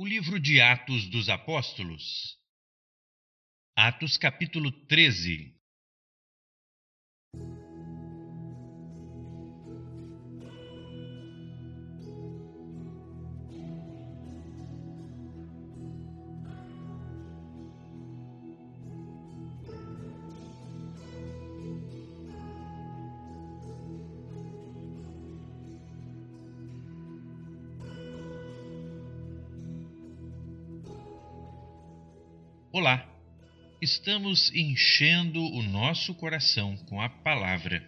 O livro de Atos dos Apóstolos. Atos capítulo 13. Olá! Estamos enchendo o nosso coração com a palavra.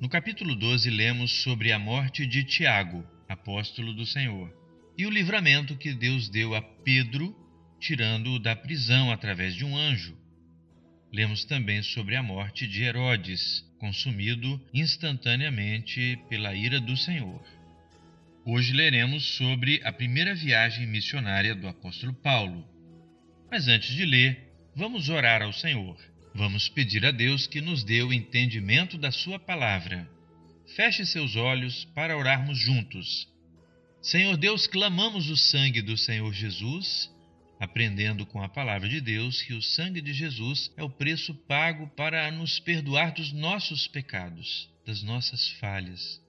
No capítulo 12, lemos sobre a morte de Tiago, apóstolo do Senhor, e o livramento que Deus deu a Pedro, tirando-o da prisão através de um anjo. Lemos também sobre a morte de Herodes, consumido instantaneamente pela ira do Senhor. Hoje leremos sobre a primeira viagem missionária do apóstolo Paulo mas antes de ler, vamos orar ao Senhor. Vamos pedir a Deus que nos dê o entendimento da Sua palavra. Feche seus olhos para orarmos juntos. Senhor Deus, clamamos o sangue do Senhor Jesus, aprendendo com a palavra de Deus que o sangue de Jesus é o preço pago para nos perdoar dos nossos pecados, das nossas falhas,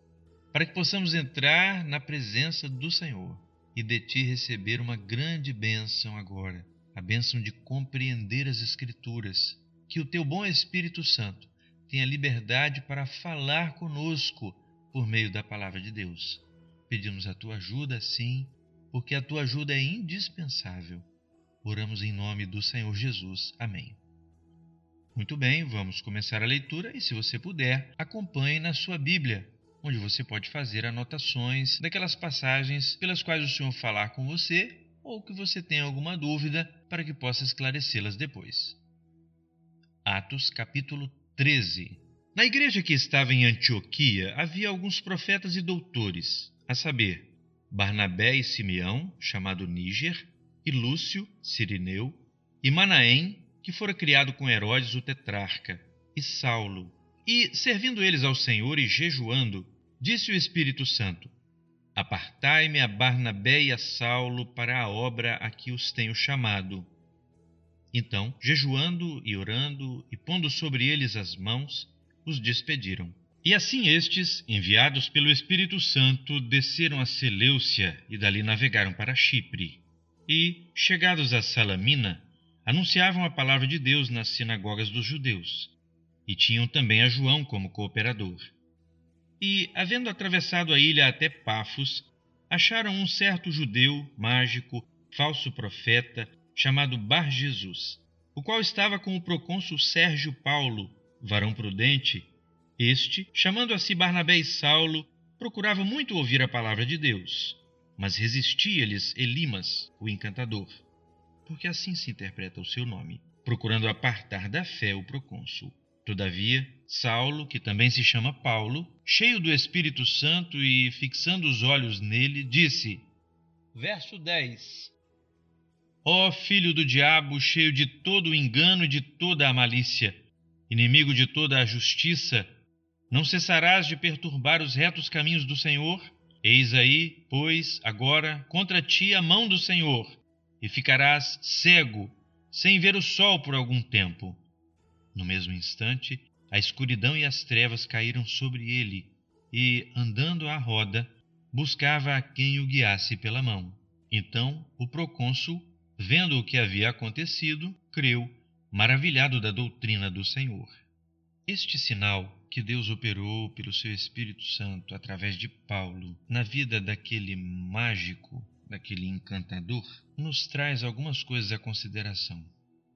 para que possamos entrar na presença do Senhor e de Ti receber uma grande bênção agora a bênção de compreender as Escrituras, que o teu bom Espírito Santo tenha liberdade para falar conosco por meio da palavra de Deus. Pedimos a tua ajuda, sim, porque a tua ajuda é indispensável. Oramos em nome do Senhor Jesus. Amém. Muito bem, vamos começar a leitura e, se você puder, acompanhe na sua Bíblia, onde você pode fazer anotações daquelas passagens pelas quais o Senhor falar com você ou que você tenha alguma dúvida para que possa esclarecê-las depois. Atos capítulo 13 Na igreja que estava em Antioquia havia alguns profetas e doutores, a saber, Barnabé e Simeão, chamado Níger, e Lúcio, Sirineu, e Manaém, que fora criado com Herodes o tetrarca, e Saulo. E, servindo eles ao Senhor e jejuando, disse o Espírito Santo: Apartai-me a Barnabé e a Saulo para a obra a que os tenho chamado. Então, jejuando e orando e pondo sobre eles as mãos, os despediram. E assim estes, enviados pelo Espírito Santo, desceram a Seleucia e dali navegaram para Chipre. E, chegados a Salamina, anunciavam a palavra de Deus nas sinagogas dos judeus. E tinham também a João como cooperador. E, havendo atravessado a ilha até Pafos, acharam um certo judeu mágico, falso profeta, chamado Bar Jesus, o qual estava com o procônsul Sérgio Paulo, varão prudente. Este, chamando a si Barnabé e Saulo, procurava muito ouvir a palavra de Deus, mas resistia-lhes Elimas, o encantador, porque assim se interpreta o seu nome, procurando apartar da fé o procônsul. Todavia, Saulo, que também se chama Paulo, cheio do Espírito Santo e fixando os olhos nele, disse: Verso 10: Ó filho do diabo, cheio de todo o engano e de toda a malícia, inimigo de toda a justiça, não cessarás de perturbar os retos caminhos do Senhor? Eis aí, pois, agora contra ti a mão do Senhor, e ficarás cego, sem ver o sol por algum tempo. No mesmo instante, a escuridão e as trevas caíram sobre ele, e, andando à roda, buscava a quem o guiasse pela mão. Então o procônsul, vendo o que havia acontecido, creu, maravilhado da doutrina do Senhor. Este sinal que Deus operou pelo seu Espírito Santo através de Paulo na vida daquele mágico, daquele encantador, nos traz algumas coisas à consideração.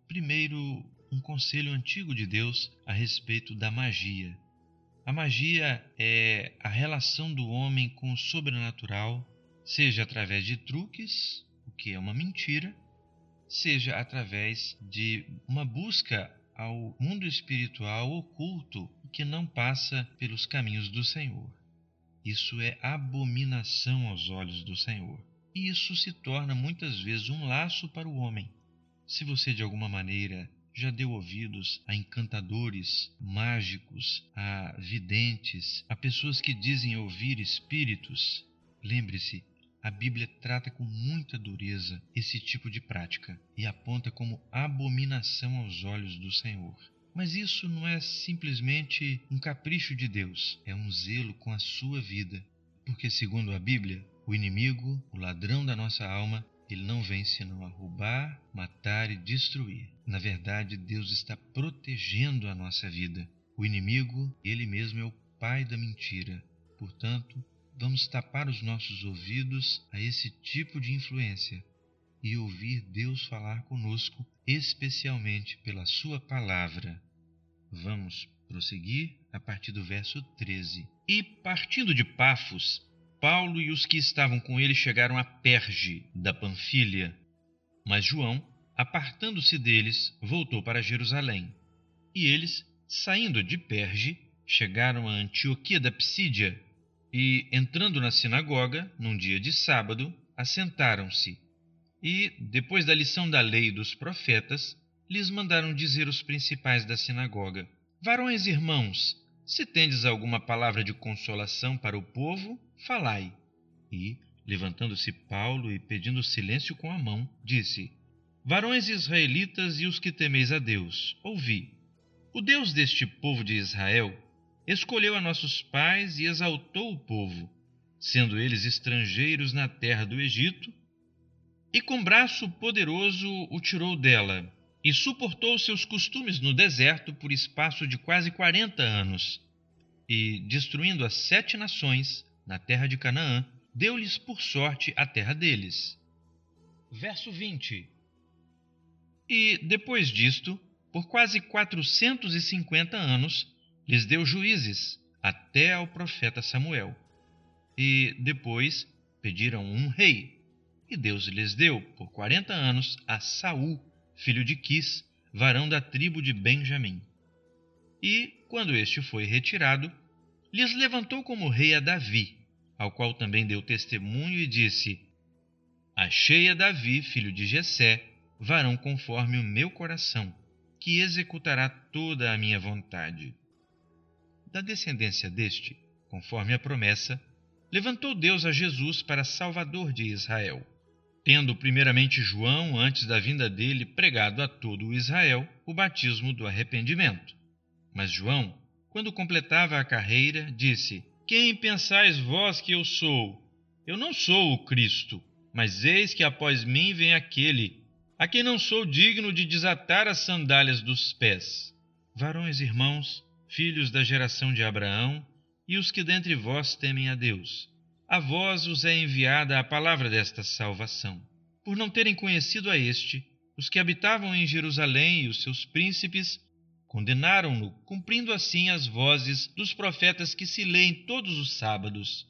Primeiro, um conselho antigo de Deus a respeito da magia. A magia é a relação do homem com o sobrenatural, seja através de truques, o que é uma mentira, seja através de uma busca ao mundo espiritual oculto que não passa pelos caminhos do Senhor. Isso é abominação aos olhos do Senhor. E isso se torna muitas vezes um laço para o homem. Se você de alguma maneira já deu ouvidos a encantadores, mágicos, a videntes, a pessoas que dizem ouvir espíritos. Lembre-se, a Bíblia trata com muita dureza esse tipo de prática e aponta como abominação aos olhos do Senhor. Mas isso não é simplesmente um capricho de Deus, é um zelo com a sua vida. Porque, segundo a Bíblia, o inimigo, o ladrão da nossa alma, ele não vem senão a roubar, matar e destruir. Na verdade, Deus está protegendo a nossa vida. O inimigo, ele mesmo é o pai da mentira. Portanto, vamos tapar os nossos ouvidos a esse tipo de influência e ouvir Deus falar conosco, especialmente pela Sua palavra. Vamos prosseguir a partir do verso 13. E partindo de Pafos, Paulo e os que estavam com ele chegaram a Perge, da Panfilha. Mas João, apartando-se deles, voltou para Jerusalém. E eles, saindo de Perge, chegaram a Antioquia da Psídia e, entrando na sinagoga, num dia de sábado, assentaram-se. E, depois da lição da lei dos profetas, lhes mandaram dizer os principais da sinagoga: Varões irmãos, se tendes alguma palavra de consolação para o povo, falai. E, levantando-se Paulo e pedindo silêncio com a mão, disse: Varões israelitas e os que temeis a Deus, ouvi. O Deus deste povo de Israel escolheu a nossos pais e exaltou o povo, sendo eles estrangeiros na terra do Egito, e com braço poderoso o tirou dela, e suportou seus costumes no deserto por espaço de quase quarenta anos, e, destruindo as sete nações na terra de Canaã, deu-lhes por sorte a terra deles. Verso 20 E, depois disto, por quase quatrocentos e cinquenta anos, lhes deu juízes até ao profeta Samuel. E depois pediram um rei, e Deus lhes deu por quarenta anos a Saul, filho de Quis, varão da tribo de Benjamim. E, quando este foi retirado, lhes levantou como rei a Davi, ao qual também deu testemunho e disse: Achei a Davi, filho de Jessé, varão conforme o meu coração, que executará toda a minha vontade da descendência deste, conforme a promessa, levantou Deus a Jesus para Salvador de Israel. Tendo primeiramente João, antes da vinda dele, pregado a todo o Israel o batismo do arrependimento. Mas João, quando completava a carreira, disse: Quem pensais vós que eu sou? Eu não sou o Cristo, mas eis que após mim vem aquele, a quem não sou digno de desatar as sandálias dos pés. Varões irmãos, filhos da geração de Abraão, e os que dentre vós temem a Deus. A vós os é enviada a palavra desta salvação. Por não terem conhecido a este, os que habitavam em Jerusalém e os seus príncipes condenaram-no, cumprindo assim as vozes dos profetas que se leem todos os sábados.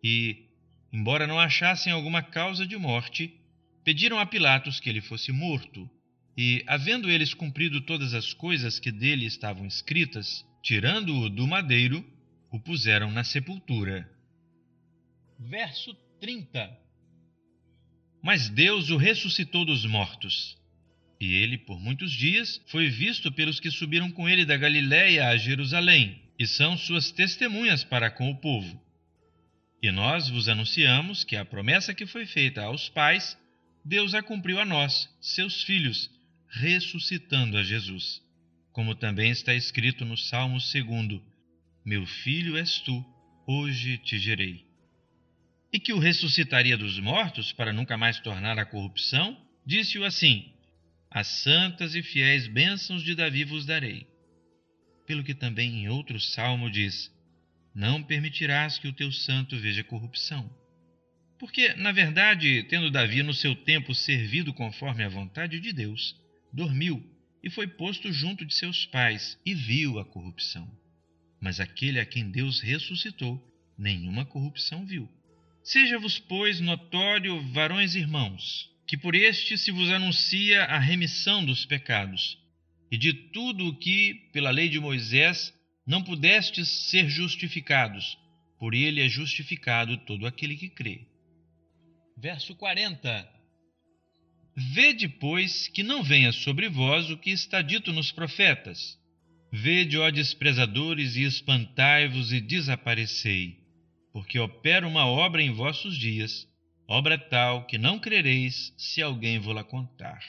E, embora não achassem alguma causa de morte, pediram a Pilatos que ele fosse morto. E, havendo eles cumprido todas as coisas que dele estavam escritas, tirando-o do madeiro, o puseram na sepultura. Verso 30 Mas Deus o ressuscitou dos mortos. E ele, por muitos dias, foi visto pelos que subiram com ele da Galiléia a Jerusalém, e são suas testemunhas para com o povo. E nós vos anunciamos que a promessa que foi feita aos pais, Deus a cumpriu a nós, seus filhos, ressuscitando a Jesus. Como também está escrito no Salmo 2: Meu filho és tu, hoje te gerei. E que o ressuscitaria dos mortos para nunca mais tornar a corrupção, disse-o assim: As santas e fiéis bênçãos de Davi vos darei. Pelo que também em outro salmo diz: Não permitirás que o teu santo veja corrupção. Porque, na verdade, tendo Davi no seu tempo servido conforme a vontade de Deus, dormiu e foi posto junto de seus pais e viu a corrupção. Mas aquele a quem Deus ressuscitou, nenhuma corrupção viu. Seja-vos, pois, notório, varões irmãos, que por este se vos anuncia a remissão dos pecados, e de tudo o que, pela lei de Moisés, não pudestes ser justificados, por ele é justificado todo aquele que crê. Verso 40 Vede, pois, que não venha sobre vós o que está dito nos profetas. Vede, ó desprezadores, e espantai-vos e desaparecei, porque opera uma obra em vossos dias, obra tal que não crereis se alguém vou-la contar.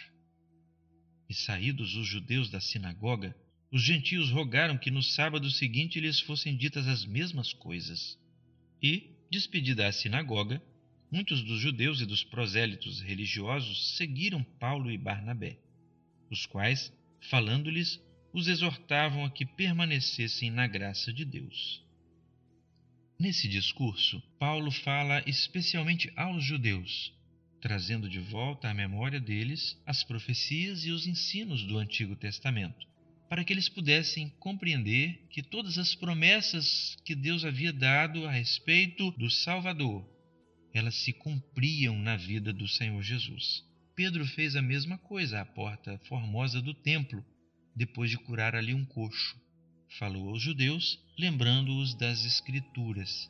E saídos os judeus da sinagoga, os gentios rogaram que no sábado seguinte lhes fossem ditas as mesmas coisas. E, despedida a sinagoga, muitos dos judeus e dos prosélitos religiosos seguiram Paulo e Barnabé, os quais, falando-lhes, os exortavam a que permanecessem na graça de Deus. Nesse discurso, Paulo fala especialmente aos judeus, trazendo de volta à memória deles as profecias e os ensinos do Antigo Testamento, para que eles pudessem compreender que todas as promessas que Deus havia dado a respeito do Salvador, elas se cumpriam na vida do Senhor Jesus. Pedro fez a mesma coisa à porta formosa do templo, depois de curar ali um coxo falou aos judeus, lembrando-os das Escrituras.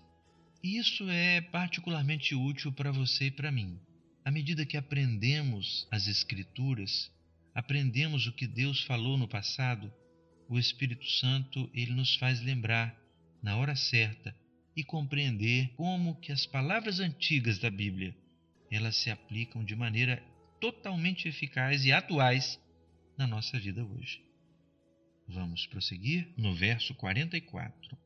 E isso é particularmente útil para você e para mim. À medida que aprendemos as Escrituras, aprendemos o que Deus falou no passado, o Espírito Santo ele nos faz lembrar na hora certa e compreender como que as palavras antigas da Bíblia elas se aplicam de maneira totalmente eficaz e atuais na nossa vida hoje. Vamos prosseguir no verso 44.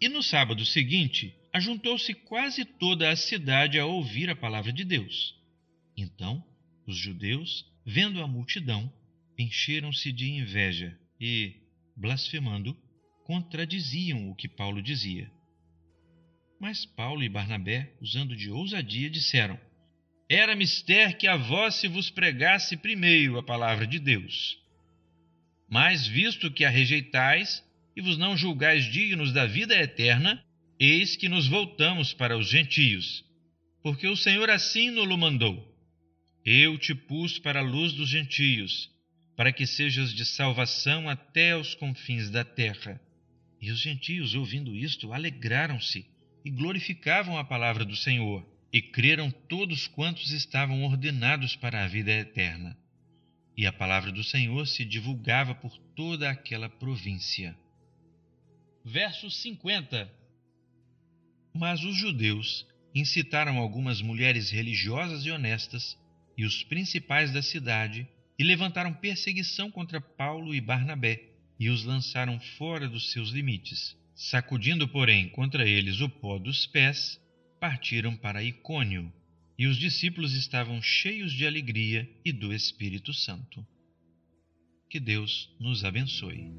E no sábado seguinte, ajuntou-se quase toda a cidade a ouvir a palavra de Deus. Então, os judeus, vendo a multidão, encheram-se de inveja e, blasfemando, contradiziam o que Paulo dizia. Mas Paulo e Barnabé, usando de ousadia, disseram: Era mister que a vós se vos pregasse primeiro a palavra de Deus. Mas, visto que a rejeitais e vos não julgais dignos da vida eterna, eis que nos voltamos para os gentios. Porque o Senhor assim nos mandou: Eu te pus para a luz dos gentios, para que sejas de salvação até aos confins da terra. E os gentios, ouvindo isto, alegraram-se e glorificavam a palavra do Senhor, e creram todos quantos estavam ordenados para a vida eterna e a palavra do Senhor se divulgava por toda aquela província. Verso 50 Mas os judeus incitaram algumas mulheres religiosas e honestas e os principais da cidade e levantaram perseguição contra Paulo e Barnabé e os lançaram fora dos seus limites. Sacudindo, porém, contra eles o pó dos pés, partiram para Icônio e os discípulos estavam cheios de alegria e do Espírito Santo. Que Deus nos abençoe.